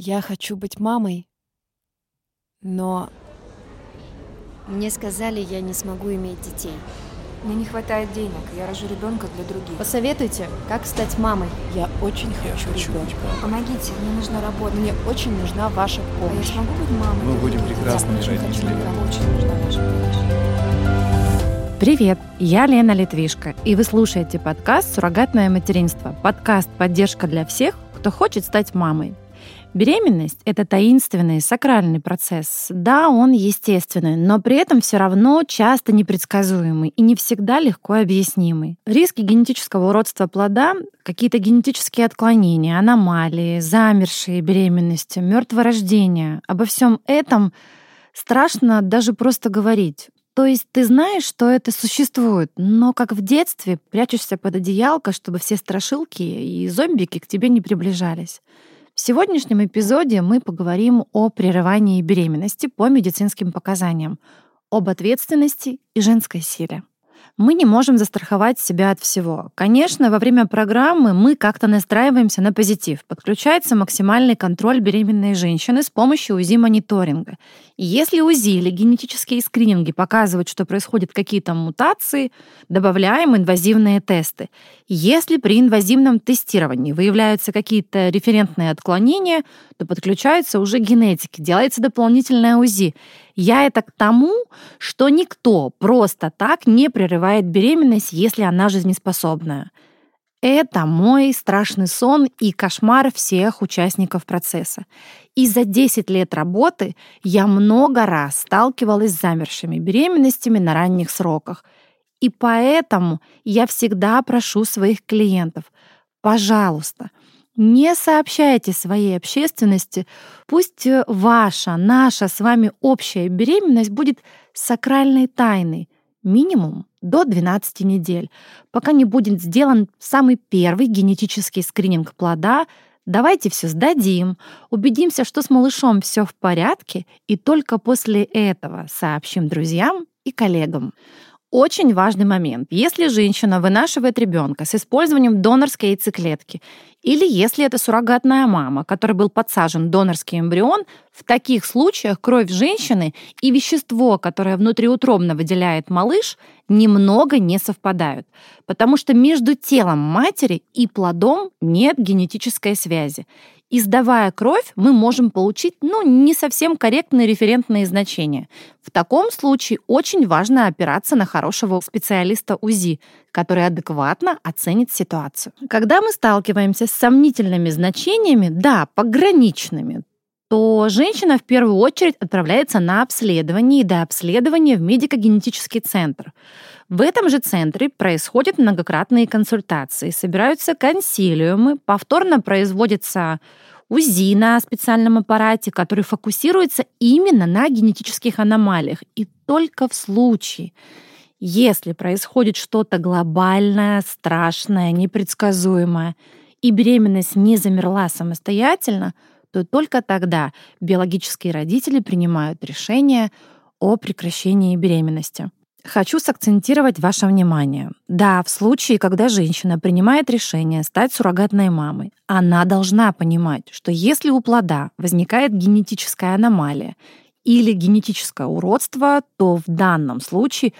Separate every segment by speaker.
Speaker 1: Я хочу быть мамой, но
Speaker 2: Мне сказали, я не смогу иметь детей.
Speaker 3: Мне не хватает денег, я рожу ребенка для других.
Speaker 2: Посоветуйте, как стать мамой.
Speaker 1: я очень хочу ребенка.
Speaker 3: Помогите, мне нужна работа.
Speaker 1: Мне очень нужна ваша
Speaker 3: А я
Speaker 1: помощь.
Speaker 3: смогу быть мамой?
Speaker 4: Мы будем прекрасными
Speaker 3: Я хочу
Speaker 4: родителями.
Speaker 3: ребенка, очень нужна ваша помощь.
Speaker 5: Привет, я Лена Литвишко, и вы слушаете подкаст «Суррогатное материнство» – подкаст «Поддержка для всех, кто хочет стать мамой». Беременность – это таинственный, сакральный процесс. Да, он естественный, но при этом все равно часто непредсказуемый и не всегда легко объяснимый. Риски генетического уродства плода, какие-то генетические отклонения, аномалии, замершие беременности, мертворождение – обо всем этом страшно даже просто говорить. То есть ты знаешь, что это существует, но как в детстве прячешься под одеялко, чтобы все страшилки и зомбики к тебе не приближались. В сегодняшнем эпизоде мы поговорим о прерывании беременности по медицинским показаниям, об ответственности и женской силе. Мы не можем застраховать себя от всего. Конечно, во время программы мы как-то настраиваемся на позитив. Подключается максимальный контроль беременной женщины с помощью УЗИ-мониторинга. И если УЗИ или генетические скрининги показывают, что происходят какие-то мутации, добавляем инвазивные тесты. Если при инвазивном тестировании выявляются какие-то референтные отклонения, то подключаются уже генетики, делается дополнительное УЗИ. Я это к тому, что никто просто так не прерывает беременность, если она жизнеспособная. Это мой страшный сон и кошмар всех участников процесса. И за 10 лет работы я много раз сталкивалась с замершими беременностями на ранних сроках. И поэтому я всегда прошу своих клиентов, пожалуйста, не сообщайте своей общественности, пусть э, ваша, наша с вами общая беременность будет сакральной тайной, минимум до 12 недель, пока не будет сделан самый первый генетический скрининг плода, давайте все сдадим, убедимся, что с малышом все в порядке, и только после этого сообщим друзьям и коллегам. Очень важный момент. Если женщина вынашивает ребенка с использованием донорской яйцеклетки, или если это суррогатная мама, которой был подсажен донорский эмбрион, в таких случаях кровь женщины и вещество, которое внутриутробно выделяет малыш, немного не совпадают, потому что между телом матери и плодом нет генетической связи. И сдавая кровь, мы можем получить ну, не совсем корректные референтные значения. В таком случае очень важно опираться на хорошего специалиста УЗИ, который адекватно оценит ситуацию. Когда мы сталкиваемся с сомнительными значениями, да, пограничными, то женщина в первую очередь отправляется на обследование и до обследования в медико-генетический центр. В этом же центре происходят многократные консультации, собираются консилиумы, повторно производится УЗИ на специальном аппарате, который фокусируется именно на генетических аномалиях. И только в случае, если происходит что-то глобальное, страшное, непредсказуемое, и беременность не замерла самостоятельно, то только тогда биологические родители принимают решение о прекращении беременности. Хочу сакцентировать ваше внимание. Да, в случае, когда женщина принимает решение стать суррогатной мамой, она должна понимать, что если у плода возникает генетическая аномалия или генетическое уродство, то в данном случае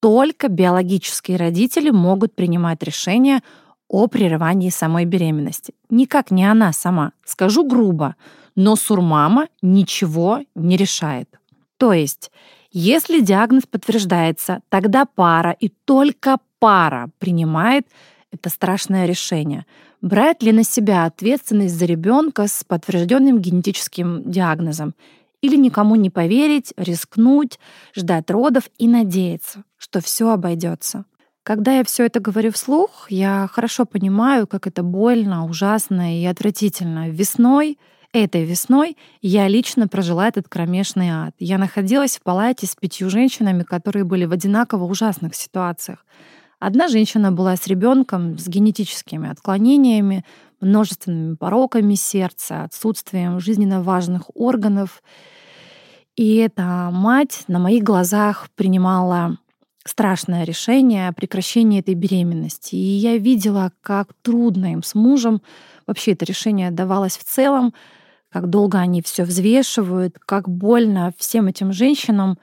Speaker 5: только биологические родители могут принимать решение о прерывании самой беременности. Никак не она сама. Скажу грубо, но сурмама ничего не решает. То есть, если диагноз подтверждается, тогда пара и только пара принимает это страшное решение. Брать ли на себя ответственность за ребенка с подтвержденным генетическим диагнозом? Или никому не поверить, рискнуть, ждать родов и надеяться, что все обойдется. Когда я все это говорю вслух, я хорошо понимаю, как это больно, ужасно и отвратительно. Весной, этой весной, я лично прожила этот кромешный ад. Я находилась в палате с пятью женщинами, которые были в одинаково ужасных ситуациях. Одна женщина была с ребенком с генетическими отклонениями, множественными пороками сердца, отсутствием жизненно важных органов. И эта мать на моих глазах принимала страшное решение о прекращении этой беременности. И я видела, как трудно им с мужем вообще это решение давалось в целом, как долго они все взвешивают, как больно всем этим женщинам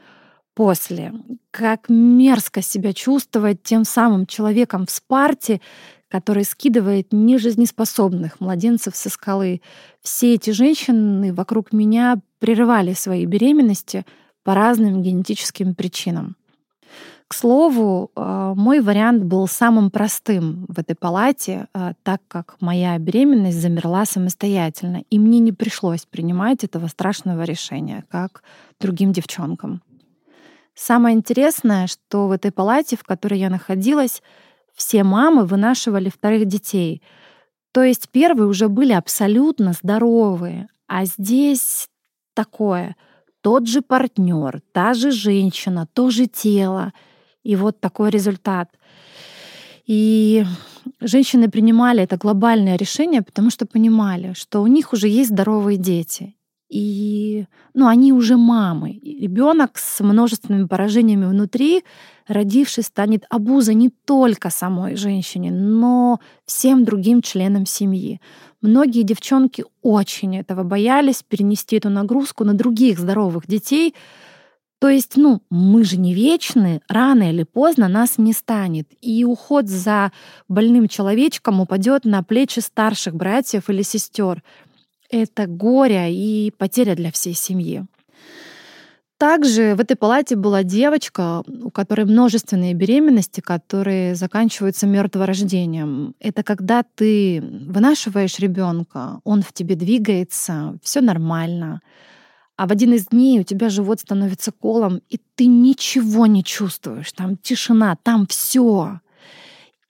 Speaker 5: после, как мерзко себя чувствовать тем самым человеком в спарте, который скидывает нежизнеспособных младенцев со скалы. Все эти женщины вокруг меня прерывали свои беременности по разным генетическим причинам. К слову, а, мой вариант был самым простым в этой палате, а, так как моя беременность замерла самостоятельно, и мне не пришлось принимать этого страшного решения, как другим девчонкам. Самое интересное, что в этой палате, в которой я находилась, все мамы вынашивали вторых детей. То есть первые уже были абсолютно здоровые. А здесь такое. Тот же партнер, та же женщина, то же тело. И вот такой результат. И женщины принимали это глобальное решение, потому что понимали, что у них уже есть здоровые дети. И ну, они уже мамы. Ребенок с множественными поражениями внутри, родившись, станет обузой не только самой женщине, но всем другим членам семьи. Многие девчонки очень этого боялись, перенести эту нагрузку на других здоровых детей. То есть, ну, мы же не вечны, рано или поздно нас не станет. И уход за больным человечком упадет на плечи старших братьев или сестер это горе и потеря для всей семьи. Также в этой палате была девочка, у которой множественные беременности, которые заканчиваются мертворождением. Это когда ты вынашиваешь ребенка, он в тебе двигается, все нормально. А в один из дней у тебя живот становится колом, и ты ничего не чувствуешь. Там тишина, там все.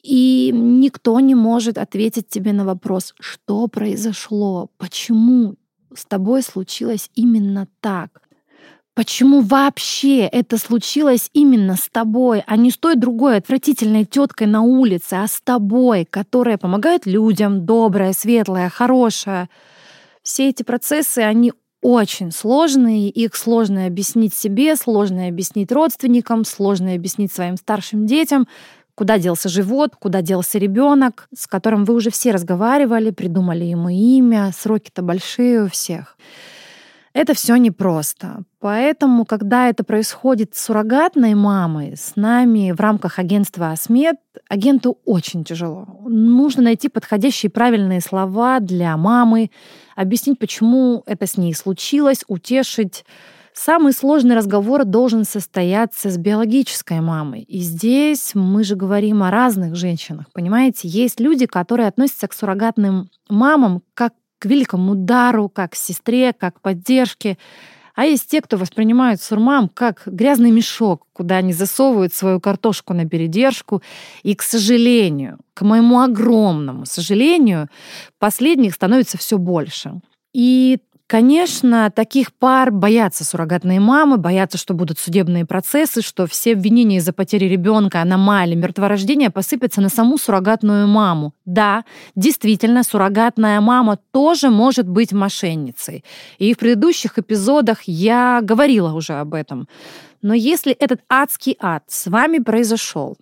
Speaker 5: И никто не может ответить тебе на вопрос, что произошло, почему с тобой случилось именно так. Почему вообще это случилось именно с тобой, а не с той другой отвратительной теткой на улице, а с тобой, которая помогает людям, добрая, светлая, хорошая. Все эти процессы, они очень сложные, их сложно объяснить себе, сложно объяснить родственникам, сложно объяснить своим старшим детям, Куда делся живот, куда делся ребенок, с которым вы уже все разговаривали, придумали ему имя, сроки-то большие у всех. Это все непросто. Поэтому, когда это происходит с суррогатной мамой, с нами в рамках агентства «Осмед», агенту очень тяжело. Нужно найти подходящие правильные слова для мамы, объяснить, почему это с ней случилось, утешить, Самый сложный разговор должен состояться с биологической мамой. И здесь мы же говорим о разных женщинах, понимаете? Есть люди, которые относятся к суррогатным мамам как к великому дару, как к сестре, как к поддержке. А есть те, кто воспринимают сурмам как грязный мешок, куда они засовывают свою картошку на передержку. И, к сожалению, к моему огромному сожалению, последних становится все больше. И Конечно, таких пар боятся суррогатные мамы, боятся, что будут судебные процессы, что все обвинения из-за потери ребенка, аномалии, мертворождения посыпятся на саму суррогатную маму. Да, действительно, суррогатная мама тоже может быть мошенницей. И в предыдущих эпизодах я говорила уже об этом. Но если этот адский ад с вами произошел,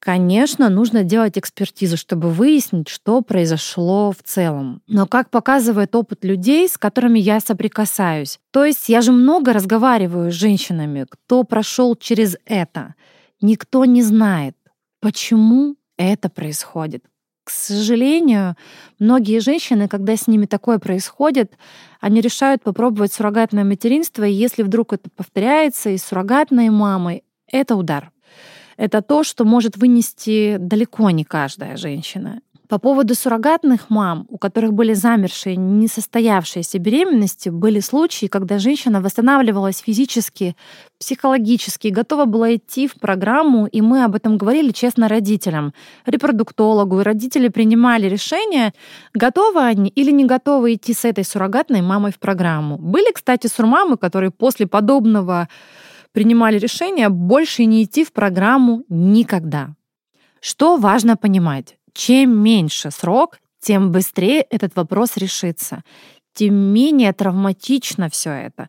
Speaker 5: Конечно, нужно делать экспертизу, чтобы выяснить, что произошло в целом. Но как показывает опыт людей, с которыми я соприкасаюсь, то есть я же много разговариваю с женщинами, кто прошел через это, никто не знает, почему это происходит. К сожалению, многие женщины, когда с ними такое происходит, они решают попробовать суррогатное материнство, и если вдруг это повторяется и суррогатной мамой, это удар это то, что может вынести далеко не каждая женщина. По поводу суррогатных мам, у которых были замершие, несостоявшиеся беременности, были случаи, когда женщина восстанавливалась физически, психологически, готова была идти в программу, и мы об этом говорили честно родителям, репродуктологу, и родители принимали решение, готовы они или не готовы идти с этой суррогатной мамой в программу. Были, кстати, сурмамы, которые после подобного принимали решение больше не идти в программу никогда. Что важно понимать? Чем меньше срок, тем быстрее этот вопрос решится.
Speaker 6: Тем менее травматично все это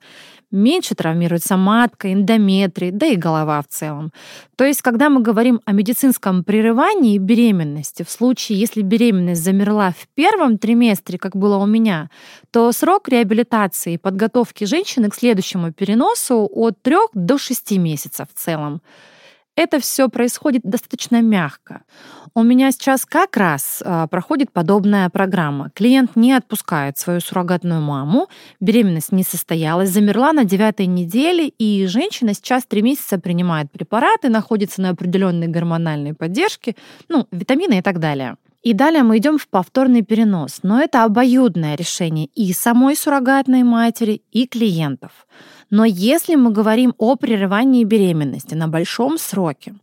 Speaker 6: меньше травмируется матка, эндометрий, да и голова в целом. То есть, когда мы говорим о медицинском прерывании беременности, в случае, если беременность замерла в первом триместре, как было у меня, то срок реабилитации и подготовки женщины к следующему переносу от 3 до 6 месяцев в целом это все происходит достаточно мягко. У меня сейчас как раз а, проходит подобная программа. Клиент не отпускает свою суррогатную маму, беременность не состоялась, замерла на девятой неделе, и женщина сейчас три месяца принимает препараты, находится на определенной гормональной поддержке, ну, витамины и так далее. И далее мы идем в повторный перенос. Но это обоюдное решение и самой суррогатной матери, и клиентов. Но если мы говорим о прерывании беременности на большом сроке,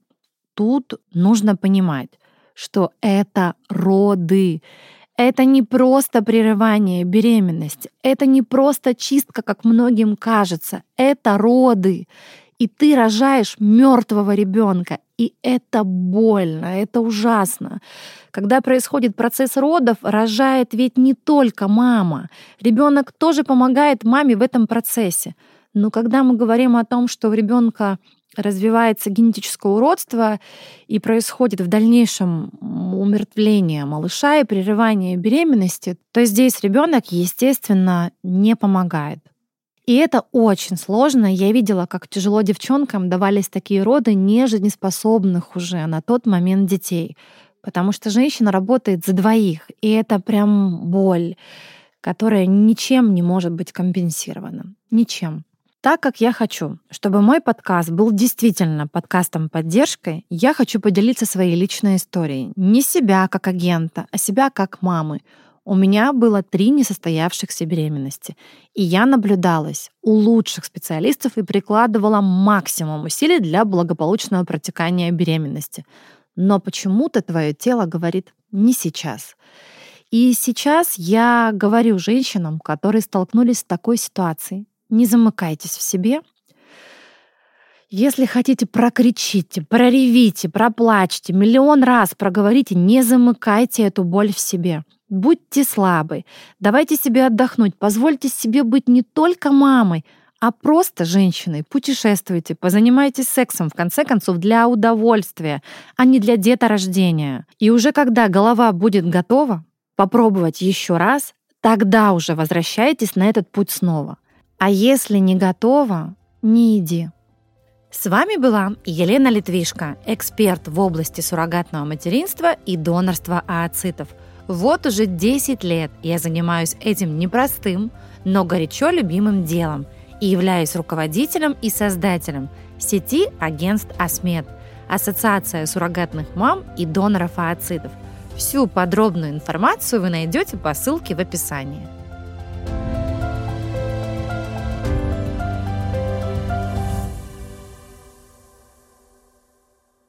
Speaker 6: тут нужно понимать, что это роды. Это не просто прерывание беременности, это не просто чистка, как многим кажется, это роды. И ты рожаешь мертвого ребенка, и это больно, это ужасно. Когда происходит процесс родов, рожает ведь не только мама. Ребенок тоже помогает маме в этом процессе. Но когда мы говорим о том, что у ребенка развивается генетическое уродство и происходит в дальнейшем умертвление малыша и прерывание беременности, то здесь ребенок, естественно, не помогает. И это очень сложно. Я видела, как тяжело девчонкам давались такие роды нежизнеспособных уже на тот момент детей. Потому что женщина работает за двоих, и это прям боль, которая ничем не может быть компенсирована. Ничем. Так как я хочу, чтобы мой подкаст был действительно подкастом поддержкой, я хочу поделиться своей личной историей. Не себя как агента, а себя как мамы. У меня было три несостоявшихся беременности, и я наблюдалась у лучших специалистов и прикладывала максимум усилий для благополучного протекания беременности. Но почему-то твое тело говорит «не сейчас». И сейчас я говорю женщинам, которые столкнулись с такой ситуацией, не замыкайтесь в себе. Если хотите, прокричите, проревите, проплачьте, миллион раз проговорите, не замыкайте эту боль в себе. Будьте слабы, давайте себе отдохнуть, позвольте себе быть не только мамой, а просто женщиной. Путешествуйте, позанимайтесь сексом, в конце концов, для удовольствия, а не для деторождения. И уже когда голова будет готова, попробовать еще раз, тогда уже возвращайтесь на этот путь снова. А если не готова, не иди. С вами была Елена Литвишко, эксперт в области суррогатного материнства и донорства ооцитов. Вот уже 10 лет я занимаюсь этим непростым, но горячо любимым делом и являюсь руководителем и создателем сети агентств АСМЕД, Ассоциация суррогатных мам и доноров ооцитов. Всю подробную информацию вы найдете по ссылке в описании.